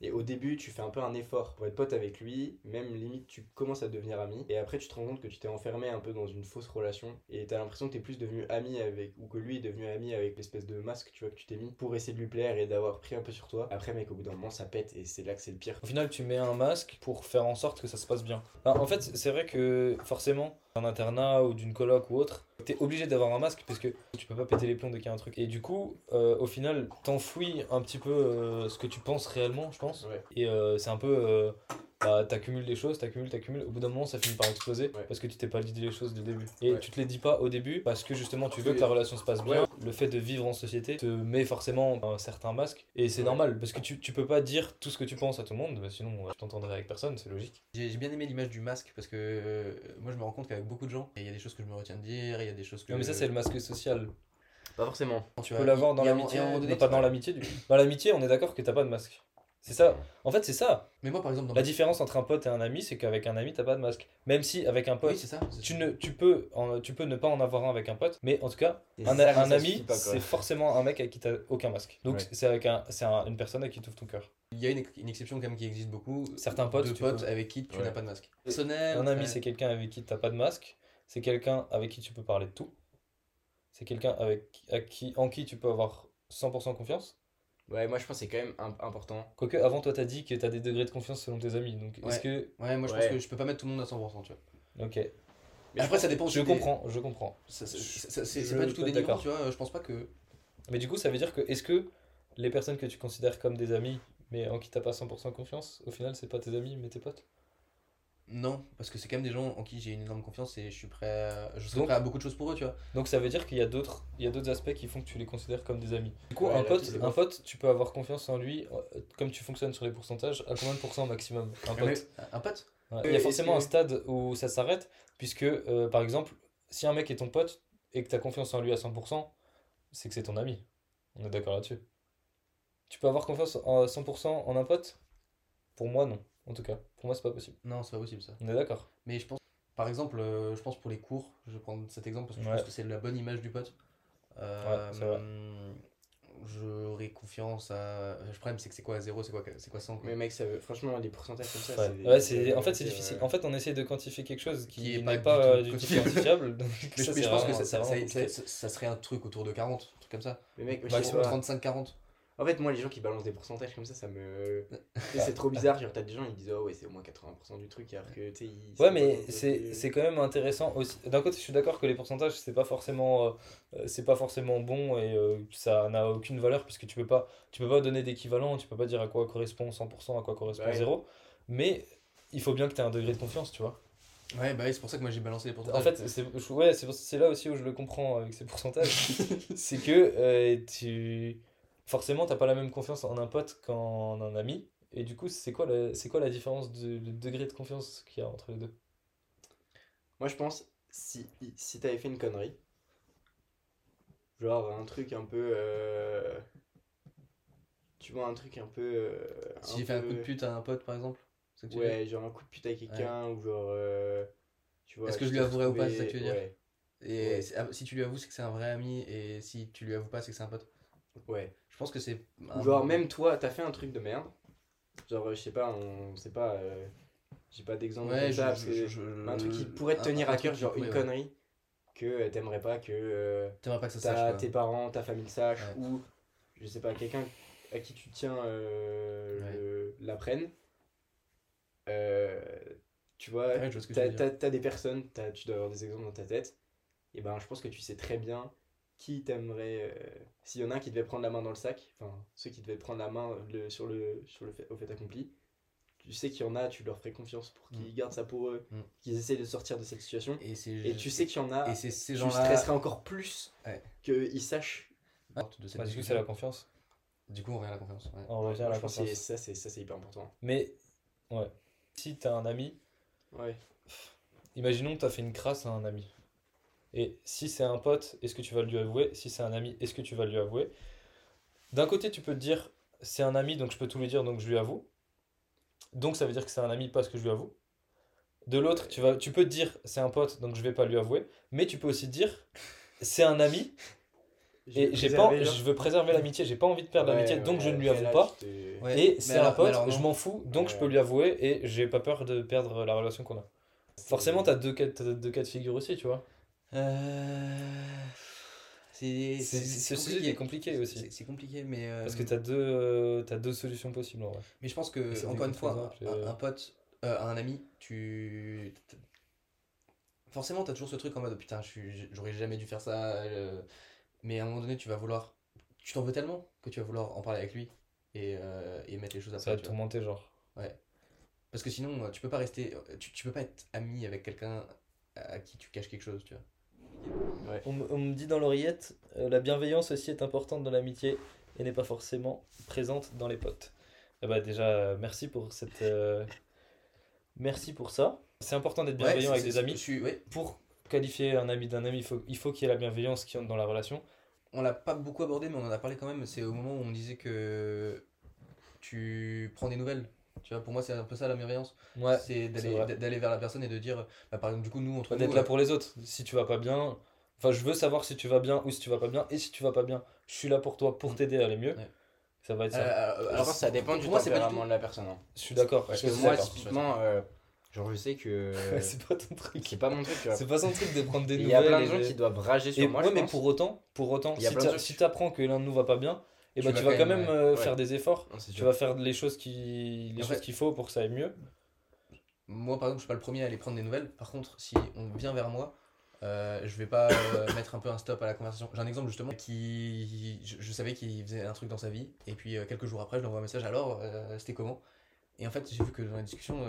Et au début, tu fais un peu un effort pour être pote avec lui, même limite, tu commences à devenir ami. Et après, tu te rends compte que tu t'es enfermé un peu dans une fausse relation. Et t'as l'impression que t'es plus devenu ami avec, ou que lui est devenu ami avec l'espèce de masque, tu vois, que tu t'es mis pour essayer de lui plaire et d'avoir pris un peu sur toi. Après, mec, au bout d'un moment, ça pète et c'est là que c'est le pire. Au final, tu mets un masque pour faire en sorte que ça se passe bien. En fait, c'est vrai que forcément, un internat ou d'une coloc ou autre, t'es obligé d'avoir un masque parce que tu peux pas péter les plombs dès qu'il y a un truc. Et du coup, euh, au final, t'enfouis un petit peu euh, ce que tu penses réellement, je pense. Ouais. Et euh, c'est un peu. Euh, bah, t'accumules des choses, t'accumules, t'accumules. Au bout d'un moment, ça finit par exploser Ouais. parce que tu t'es pas dit les choses dès le début. Et Ouais. tu te les dis pas au début parce que justement, tu veux que la relation se passe bien. Le fait de vivre en société te met forcément un certain masque. Et c'est Ouais. normal parce que tu, tu peux pas dire tout ce que tu penses à tout le monde, bah, sinon euh, tu t'entendrais avec personne, c'est logique. J'ai bien aimé l'image du masque parce que euh, moi je me rends compte qu'avec beaucoup de gens, il y a des choses que je me retiens de dire, il y a des choses que. Non, mais ça, c'est le masque social. Pas forcément. Tu peux l'avoir dans l'amitié, pas dans l'amitié du coup. Dans l'amitié, on est d'accord que t'as pas de masque. C'est ça. En fait, c'est ça. Mais moi par exemple dans La différence entre un pote et un ami, c'est qu'avec un ami, t'as pas de masque. Même si avec un pote, Oui, ça. tu, ça. ne, tu, peux en- tu peux ne pas en avoir un avec un pote, mais en tout cas, un, ça, un ça ami, c'est forcément un mec avec qui t'as aucun masque. Donc Ouais. c'est avec un, c'est un- une personne avec qui t'ouvres ton cœur. Il y a une, ex- une exception quand même qui existe beaucoup. Certains potes, de potes peux- avec qui tu Ouais. n'as pas de masque. Personnel. Un ami, c'est quelqu'un avec qui t'as pas de masque. C'est quelqu'un avec qui tu peux parler de tout. C'est quelqu'un avec à qui, en qui tu peux avoir 100% confiance. Ouais, moi je pense que c'est quand même im- important. Quoique, avant, toi, t'as dit que t'as des degrés de confiance selon tes amis. Donc, est-ce que. Ouais, moi je Ouais. pense que je peux pas mettre tout le monde à 100%, tu vois. Ok. Mais Après, ça dépend Je des- comprends, je comprends. C'est pas du tout dénigrant, tu vois. Je pense pas que. Mais du coup, ça veut dire que est-ce que les personnes que tu considères comme des amis, mais en qui t'as pas 100% confiance, au final, c'est pas tes amis, mais tes potes? Non, parce que c'est quand même des gens en qui j'ai une énorme confiance et je suis prêt à, je serais Donc- prêt à beaucoup de choses pour eux, tu vois. Donc ça veut dire qu'il y a d'autres il y a d'autres aspects qui font que tu les considères comme des amis. Du coup, Ouais, un pote, un tu peux avoir confiance en lui, euh, comme tu fonctionnes sur les pourcentages, à combien de pourcents maximum Un Mais- pote? un pote? Ouais, Euh, Il y a forcément un stade où ça s'arrête, puisque euh, par exemple, si un mec est ton pote et que tu as confiance en lui à 100%, c'est que c'est ton ami. On est d'accord là-dessus. Tu peux avoir confiance à 100% en un pote? Pour moi, non. En tout cas, pour moi, c'est pas possible. Non, c'est pas possible ça. On est d'accord. Mais je pense, par exemple, euh, je pense pour les cours, je vais prendre cet exemple parce que je Ouais. pense que c'est la bonne image du pote. Euh, Ouais, c'est vrai. J'aurais confiance à. Le problème, c'est que c'est quoi 0 C'est quoi, c'est quoi 100 quoi Mais mec, ça veut- franchement, les pourcentages comme ça, Ouais, c'est. Ouais, c'est, en fait, c'est difficile. En fait, on essaie de quantifier quelque chose qui, Qui est n'est pas du euh, tout du tout quantifiable. donc Mais, ça, je- je pense que vraiment- ça, serait un truc autour de 40, un truc comme ça. Mais mec, je Maximum pas. 35-40. En fait, moi, les gens qui balancent des pourcentages comme ça, ça me. C'est trop bizarre. Genre, t'as des gens, ils disent, oh ouais, c'est au moins 80% du truc, alors que, tu. Ouais, mais c'est quand même intéressant aussi. D'un côté, je suis d'accord que les pourcentages, c'est pas forcément, euh, euh, c'est pas forcément bon et euh, ça n'a aucune valeur puisque tu peux pas, tu peux pas donner d'équivalent, tu peux pas dire à quoi correspond 100%, à quoi correspond Ouais. 0. Mais il faut bien que tu aies un degré de confiance, tu vois. Ouais, bah c'est pour ça que moi j'ai balancé les pourcentages. En fait, c'est ouais, c'est pour- c'est là aussi où je le comprends avec ces pourcentages. c'est que euh, tu forcément t'as pas la même confiance en un pote qu'en un ami. Et du coup, c'est quoi la, c'est quoi la différence de, de degré de confiance qu'il y a entre les deux? Moi, je pense, si, si t'avais fait une connerie, genre un truc un peu. euh, Tu vois, un truc un peu. euh, si j'ai fait un coup de pute à un pote par exemple, Ouais, genre un coup de pute à quelqu'un, ou genre. euh, Tu vois, Est-ce que je lui avouerais ou pas, c'est ça que tu veux dire Ouais, Et Ouais. ah, si tu lui avoues, c'est que c'est un vrai ami, et si tu lui avoues pas, c'est que c'est un pote. Ouais. Je pense que c'est. Ou un- genre, même toi, t'as fait un truc de merde. Genre, euh, je sais pas, on sait pas. euh, J'ai pas d'exemple Ouais, comme je- ça, parce je- que je- je- un truc qui pourrait te tenir à cœur, genre une ouais. connerie que euh, t'aimerais pas que euh, T'aimerais pas que ça sache. tes parents, ta famille le sache, Ouais. ou je sais pas, quelqu'un à qui tu tiens euh, l'apprenne. Tu vois, t'as, t'as- t'as des personnes, t'as- tu dois avoir des exemples dans ta tête, et ben je pense que tu sais très bien qui t'aimerait. euh, S'il y en a un qui devait prendre la main dans le sac, enfin ceux qui devaient prendre la main le- sur le, sur le fait, au fait accompli, tu sais qu'il y en a, tu leur ferais confiance pour qu'ils gardent ça pour eux, Mm. qu'ils essayent de sortir de cette situation. Et, tu sais qu'il y en a, Et ces tu stresserais encore plus Ouais. qu'ils sachent. de cette Bah, du coup, c'est la confiance. Du coup, on revient à la confiance. ouais. On revient à la que confiance. ça, c'est ça, c'est hyper important. Mais, ouais. Si t'as un ami, Ouais. imaginons que t'as fait une crasse à un ami. Et si c'est un pote, est-ce que tu vas lui avouer? Si c'est un ami, est-ce que tu vas lui avouer? D'un côté, tu peux te dire, c'est un ami, donc je peux tout lui dire, donc je lui avoue. Donc ça veut dire que c'est un ami parce que je lui avoue. De l'autre, tu vas, tu peux te dire, c'est un pote, donc je vais pas lui avouer. Mais tu peux aussi te dire, c'est un ami, et j'ai pas, je veux préserver l'amitié, j'ai pas envie de perdre Ouais, l'amitié, donc ouais, je ne lui avoue là, pas. Et c'est un pote, alors je m'en fous, donc je peux lui avouer et j'ai pas peur de perdre la relation qu'on a. Forcément, t'as deux cas, t'as deux cas de figure aussi, tu vois. C'est C'est- c'est- ce c'est sujet est compliqué. aussi. C'est- compliqué, mais. euh, Parce que t'as deux, euh, deux solutions possibles en vrai. Mais je pense que, encore une fois, un, un pote, euh, un ami, tu. Forcément, t'as toujours ce truc en mode putain, j'aurais jamais dû faire ça. euh, Mais à un moment donné, tu vas vouloir. Tu t'en veux tellement que tu vas vouloir en parler avec lui et, et mettre les choses à Ça va te tu tourmenter, genre. Parce que sinon, tu peux pas rester. Tu, tu peux pas être ami avec quelqu'un à qui tu caches quelque chose, tu vois. On, me- on me dit dans l'oreillette, euh, la bienveillance aussi est importante dans l'amitié et n'est pas forcément présente dans les potes. Eh bah déjà, euh, merci pour cette. euh, Merci pour ça. C'est important d'être bienveillant Ouais, avec c'est- des c'est- amis. Je suis, ouais, Pour qualifier un ami d'un ami, il faut, il faut qu'il y ait la bienveillance qui entre dans la relation. On l'a pas beaucoup abordé, mais on en a parlé quand même. C'est au moment où on disait que tu prends des nouvelles. Tu vois, pour moi, c'est un peu ça la bienveillance. Ouais, c'est d'aller vers la personne et de dire, bah, par exemple, du coup, nous, entre d'être là euh, pour les autres. Si tu vas pas bien, enfin, je veux savoir si tu vas bien ou si tu vas pas bien. Et si tu vas pas bien, je suis là pour toi, pour Mm. t'aider à aller mieux. Ouais. Ça va être euh, ça. euh, Je alors, ça dépend du moi, c'est pas du tempérament tout- de la personne. hein. Je suis d'accord. Parce que moi, typiquement, euh, genre, je sais que c'est pas ton truc. c'est pas mon truc, tu vois. C'est pas son truc de prendre des Il nouvelles. y a plein de gens de- qui doivent rager sur Et moi, ouais, je mais pense. pour autant, pour autant, Il si t'apprends que l'un de nous va pas bien, et Tu bah vas tu vas quand même, euh, faire des efforts. Non, Tu vas faire les choses qui, les En choses fait- qu'il faut pour que ça aille mieux. Moi, par exemple, je suis pas le premier à aller prendre des nouvelles. Par contre, si on vient vers moi, euh, je vais pas euh, mettre un peu un stop à la conversation. J'ai un exemple justement qui. Je, je savais qu'il faisait un truc dans sa vie, et puis euh, quelques jours après, je lui envoie un message alors, c'était comment? Et en fait, j'ai vu que dans la discussion,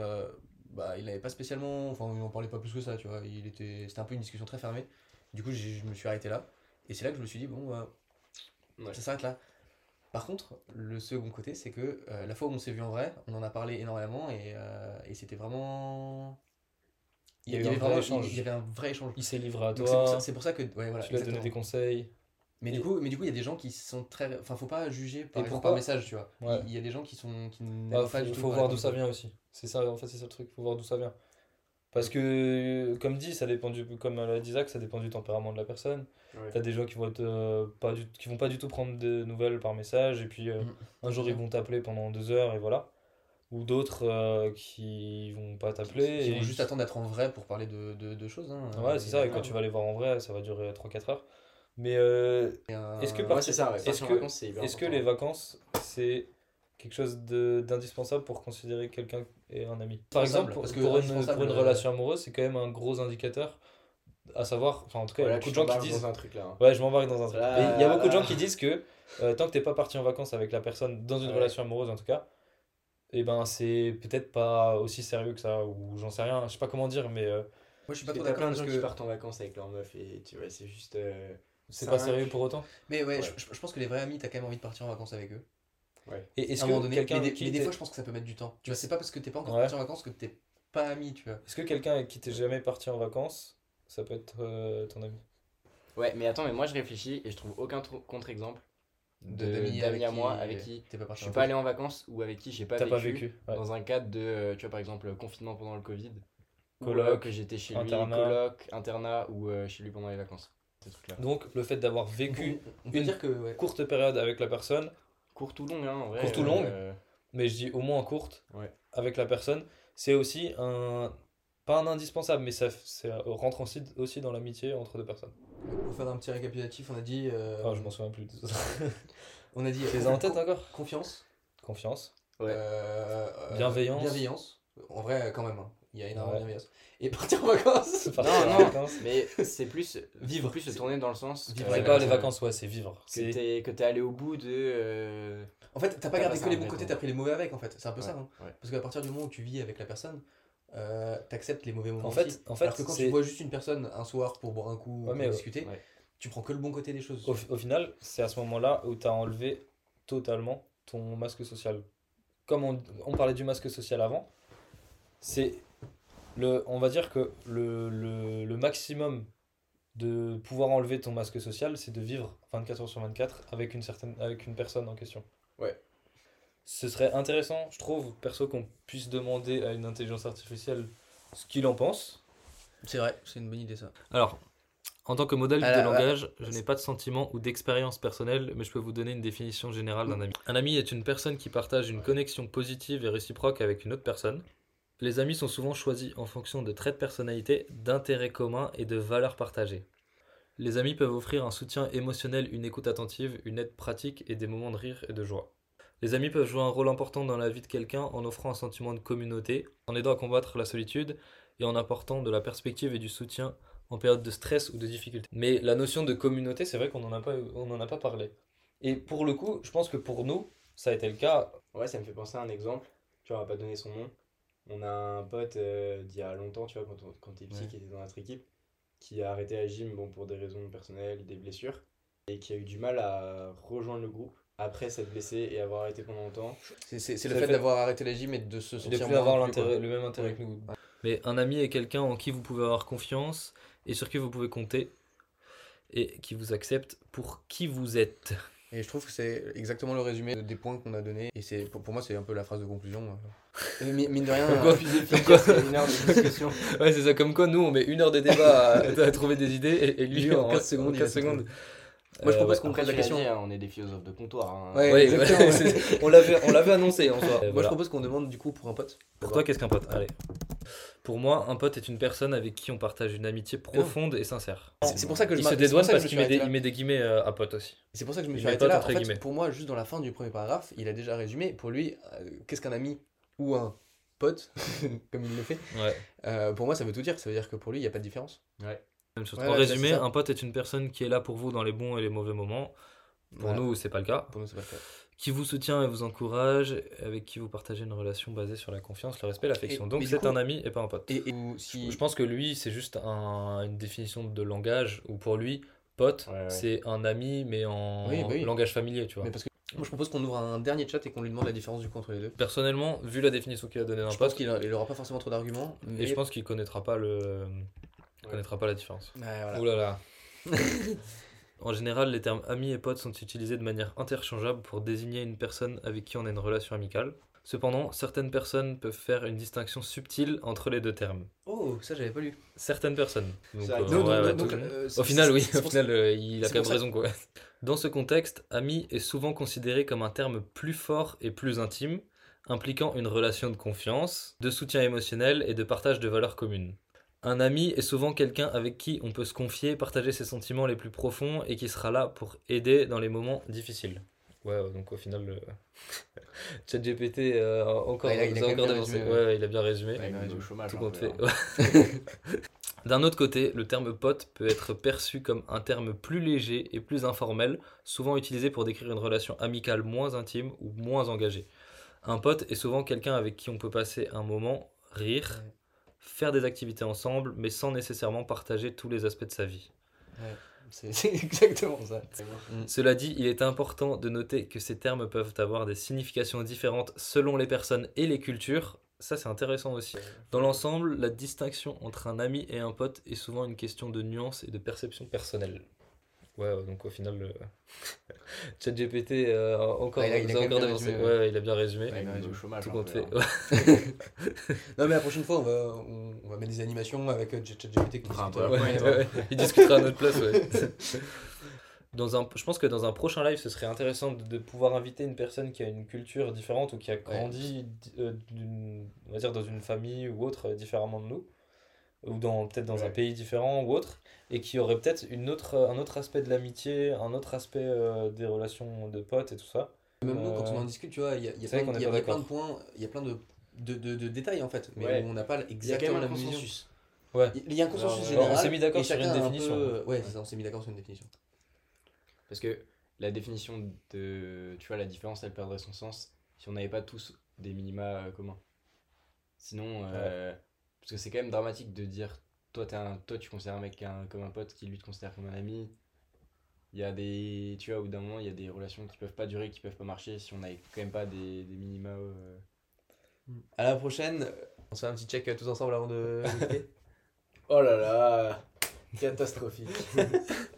bah, il n'avait pas spécialement. Enfin, on en parlait pas plus que ça, tu vois. Il était... C'était un peu une discussion très fermée. Du coup, je me suis arrêté là, et c'est là que je me suis dit, bon, Ouais. ça s'arrête là. Par contre, le second côté, c'est que euh, la fois où on s'est vu en vrai, on en a parlé énormément, et, euh, et c'était vraiment. Il y avait un vrai vraiment- échange. il y avait un vrai échange. Il s'est livré à Donc, c'est pour, toi, ça- c'est pour ça que. Ouais, voilà, tu lui as donné des conseils. Mais Et- du coup, mais du coup, il y a des gens qui sont très. Enfin, faut pas juger par, Et exemple, pourquoi par message, tu vois. Ouais. Il il y a des gens qui sont qui Bah, pas faut, du tout faut voir d'où ça vient aussi. C'est ça, en fait, c'est ça le truc. Faut voir d'où ça vient. Parce que, comme dit, ça dépend du, comme l'a dit Zach, ça dépend du tempérament de la personne. Ouais. T'as des gens qui vont être, euh, pas du, qui vont pas du tout prendre de nouvelles par message, et puis euh, Mhm. un jour ils vont t'appeler pendant deux heures, et voilà. Ou d'autres euh, qui vont pas t'appeler. Ils et vont juste attendre d'être en vrai pour parler de, de, de choses. Hein. Ouais, c'est ça, et quand tu vas les voir en vrai, ça va durer 3-4 heures. Mais euh, est-ce que Ouais, par- c'est ça, ouais. est-ce que- vacances, c'est hyper est-ce que important. les vacances, c'est quelque chose de- d'indispensable pour considérer que quelqu'un est un ami Par exemple, parce que pour une, indispensable, pour une euh, relation amoureuse, c'est quand même un gros indicateur, à savoir, enfin en tout cas, il y a beaucoup de gens qui disent... dans un truc là. hein. Ouais, je m'embarque dans un truc. Il y a beaucoup de gens qui disent que euh, tant que t'es pas parti en vacances avec la personne, dans une Ouais. relation amoureuse en tout cas, et ben c'est peut-être pas aussi sérieux que ça, ou j'en sais rien, je sais pas comment dire, mais euh, Moi, je suis pas Parce trop que d'accord de parce gens qui que. partent en vacances avec leur meuf et tu vois, c'est juste. euh, c'est pas sérieux je- pour autant? Mais ouais, Ouais. Je, je pense que les vrais amis, t'as quand même envie de partir en vacances avec eux. Et est-ce à un moment que donné. quelqu'un Mais, des, avec qui mais des t'es- fois, je pense que ça peut mettre du temps. Tu vois, c'est pas parce que t'es pas encore Ouais. parti en vacances que t'es pas ami, tu vois. Est-ce que quelqu'un avec qui t'es jamais parti en vacances, ça peut être euh, ton ami? Ouais, mais attends, mais moi je réfléchis et je trouve aucun tr- contre-exemple de- d'amis d'amis à moi avec qui t'es pas je parti suis en pas allé en vacances ou avec qui j'ai pas T'as vécu, pas vécu ouais. dans un cadre de, euh, tu vois, par exemple, confinement pendant le Covid, Coloc, euh, que j'étais chez lui, internat. coloc, internat ou euh, chez lui pendant les vacances. Donc le fait d'avoir vécu On une dire que. Ouais. courte période avec la personne, Courte ou longue, hein, en vrai. Courte ou longue euh, mais je dis au moins courte, Ouais. avec la personne, c'est aussi un... Pas un indispensable, mais ça, ça rentre aussi, aussi dans l'amitié entre deux personnes. Pour faire un petit récapitulatif, on a dit. euh, Ah, je m'en souviens plus. On a dit. les as en tête encore Confiance. Confiance. Ouais. euh, euh, Bienveillance. Bienveillance. En vrai, quand même. hein. Il y a énormément Ouais. de bienveillance. Et partir en vacances. Partir en non. vacances. Mais c'est plus. Vivre. Plus se tourner dans le sens. Vivre pas les vacances, ouais, c'est vivre. Que C'est t'es que t'es allé au bout de. euh, En fait, t'as pas T'as gardé que les bons côtés, t'as pris les mauvais avec en fait. C'est un peu ça. hein. ouais. Parce qu'à partir du moment où tu vis avec la personne, euh, t'acceptes les mauvais moments. En fait, aussi. en fait Alors que quand c'est- tu vois juste une personne un soir pour boire un coup ou Ouais, pour discuter, ouais. tu prends que le bon côté des choses. Au, au final, c'est à ce moment-là où tu as enlevé totalement ton masque social. Comme on, on parlait du masque social avant, c'est le, on va dire que le, le, le maximum de pouvoir enlever ton masque social, c'est de vivre 24 heures sur 24 avec une certaine, avec une personne en question. Ouais. Ce serait intéressant, je trouve, perso, qu'on puisse demander à une intelligence artificielle ce qu'il en pense. C'est vrai, c'est une bonne idée ça. Alors, en tant que modèle Alors, de langage, je n'ai pas de sentiment ou d'expérience personnelle, mais je peux vous donner une définition générale d'un ami. Un ami est une personne qui partage une connexion positive et réciproque avec une autre personne. Les amis sont souvent choisis en fonction de traits de personnalité, d'intérêts communs et de valeurs partagées. Les amis peuvent offrir un soutien émotionnel, une écoute attentive, une aide pratique et des moments de rire et de joie. Les amis peuvent jouer un rôle important dans la vie de quelqu'un en offrant un sentiment de communauté, en aidant à combattre la solitude et en apportant de la perspective et du soutien en période de stress ou de difficulté. Mais la notion de communauté, c'est vrai qu'on n'en a, pas- parlé. Et pour le coup, je pense que pour nous, ça a été le cas. Ouais, ça me fait penser à un exemple. Tu vois, on va pas donner son nom. On a un pote euh, d'il y a longtemps, tu vois, quand, on- quand t'es petit, Ouais. qui était dans notre équipe, qui a arrêté la gym bon, pour des raisons personnelles, des blessures, et qui a eu du mal à rejoindre le groupe après s'être blessé et avoir arrêté pendant longtemps. C'est le fait fait- d'avoir arrêté la gym et de se de sentir plus moins avoir le même intérêt Ouais. que nous. Mais un ami est quelqu'un en qui vous pouvez avoir confiance et sur qui vous pouvez compter et qui vous accepte pour qui vous êtes. Et je trouve que c'est exactement le résumé des points qu'on a donnés. Et c'est pour, pour moi, c'est un peu la phrase de conclusion. euh. Mi- Mine de rien, Comme quoi- euh, qu'une heure de discussion. Ouais, c'est ça, comme quoi nous on met une heure de débat à, à trouver des idées et, et lui, Lui, en en 15 secondes, en il 15 a tout secondes. Moi, je Euh, propose ouais. qu'on pose la question. dit, hein, on est des philosophes de comptoir. hein. Ouais, Ouais, exactement, on l'avait on l'avait annoncé en soi. Moi, Voilà. je propose qu'on demande du coup pour un pote. Pour toi, qu'est-ce qu'un pote? Allez. Pour moi, un pote est une personne avec qui on partage une amitié profonde et sincère. C'est pour ça que je Il se dédouane parce qu'il me met, des- met guillemets euh, à pote aussi. C'est pour ça que je me suis arrêté là. En fait, pour moi, juste dans la fin du premier paragraphe, il a déjà résumé. Pour lui, euh, qu'est-ce qu'un ami ou un pote, comme il le fait Ouais. euh, Pour moi, ça veut tout dire. Ça veut dire que pour lui, il n'y a pas de différence. Ouais. Même chose. Ouais, en résumé, un pote est une personne qui est là pour vous dans les bons et les mauvais moments. Pour nous, c'est pas le cas. Pour nous, c'est pas le cas. Qui vous soutient et vous encourage, avec qui vous partagez une relation basée sur la confiance, le respect et l'affection. Donc c'est coup- un ami et pas un pote. Et, et ou si. Je pense que lui, c'est juste un- une définition de langage où pour lui, pote, Ouais, ouais. c'est un ami mais en Oui, bah oui. langage familier, tu vois. Mais parce que moi, je propose qu'on ouvre un dernier chat et qu'on lui demande la différence du coup entre les deux. Personnellement, vu la définition qu'il a donnée d'un Je pense pote, qu'il a- il aura pas forcément trop d'arguments. Mais et je pense qu'il connaîtra pas le, connaîtra pas la différence. Ouais, voilà. Ouh là là. En général, les termes amis et potes sont utilisés de manière interchangeable pour désigner une personne avec qui on a une relation amicale. Cependant, certaines personnes peuvent faire une distinction subtile entre les deux termes. Oh, ça j'avais pas lu. Certaines personnes. Donc, Ça, euh, donc- Non, ouais, non, ouais, donc, tout- euh, Au final, oui, au final, euh, il a quand même raison, quoi. Dans ce contexte, ami est souvent considéré comme un terme plus fort et plus intime, impliquant une relation de confiance, de soutien émotionnel et de partage de valeurs communes. Un ami est souvent quelqu'un avec qui on peut se confier, partager ses sentiments les plus profonds et qui sera là pour aider dans les moments difficiles. Ouais, donc au final, le... ChatGPT euh, a encore, Ouais, il a- il a encore résumé, Ouais, ouais. il a bien résumé. Chômage. Tout compte fait. D'un autre côté, le terme pote peut être perçu comme un terme plus léger et plus informel, souvent utilisé pour décrire une relation amicale moins intime ou moins engagée. Un pote est souvent quelqu'un avec qui on peut passer un moment, rire, Ouais. Faire des activités ensemble, mais sans nécessairement partager tous les aspects de sa vie. Ouais, c'est c'est exactement ça. Cela dit, il est important de noter que ces termes peuvent avoir des significations différentes selon les personnes et les cultures. Ça, c'est intéressant aussi. Dans l'ensemble, la distinction entre un ami et un pote est souvent une question de nuance et de perception personnelle. Ouais, ouais, donc au final, le... ChatGPT euh, a encore, Ouais, il a- il a a encore résumé, Ouais, il a bien résumé. Ouais, au chômage. Tout un compte fait. hein. Non, mais la prochaine fois, on va, on, on va mettre des animations avec euh, ChatGPT. qui. Il discutera à notre place, ouais. Dans un, je pense que dans un prochain live, ce serait intéressant de, de pouvoir inviter une personne qui a une culture différente ou qui a grandi euh, on va dire dans une famille ou autre euh, différemment de nous, ou dans peut-être dans un pays différent ou autre, et qui aurait peut-être une autre, un autre aspect de l'amitié, un autre aspect euh, des relations de potes et tout ça. Même nous, quand Euh, on en discute, tu vois, il y a, il y a plein, y de points, il y a plein de, de, de, de détails en fait, mais Ouais. où on n'a pas exactement la vision. consensus. Ouais. Il y a un consensus Alors, général. on s'est mis d'accord sur une a un définition. peu- Ouais, c'est ça, on s'est mis d'accord sur une définition. Parce que la définition de. Tu vois, la différence, elle perdrait son sens si on n'avait pas tous des minima euh, communs. Sinon. euh, Parce que c'est quand même dramatique de dire toi, un, toi tu considères un mec un- comme un pote qui lui te considère comme un ami. Il y a des. Tu vois, au bout d'un moment, il y a des relations qui peuvent pas durer, qui peuvent pas marcher si on n'avait quand même pas des, des minima. euh. À la prochaine, on se fait un petit check euh, tous ensemble avant de. Oh là là Catastrophique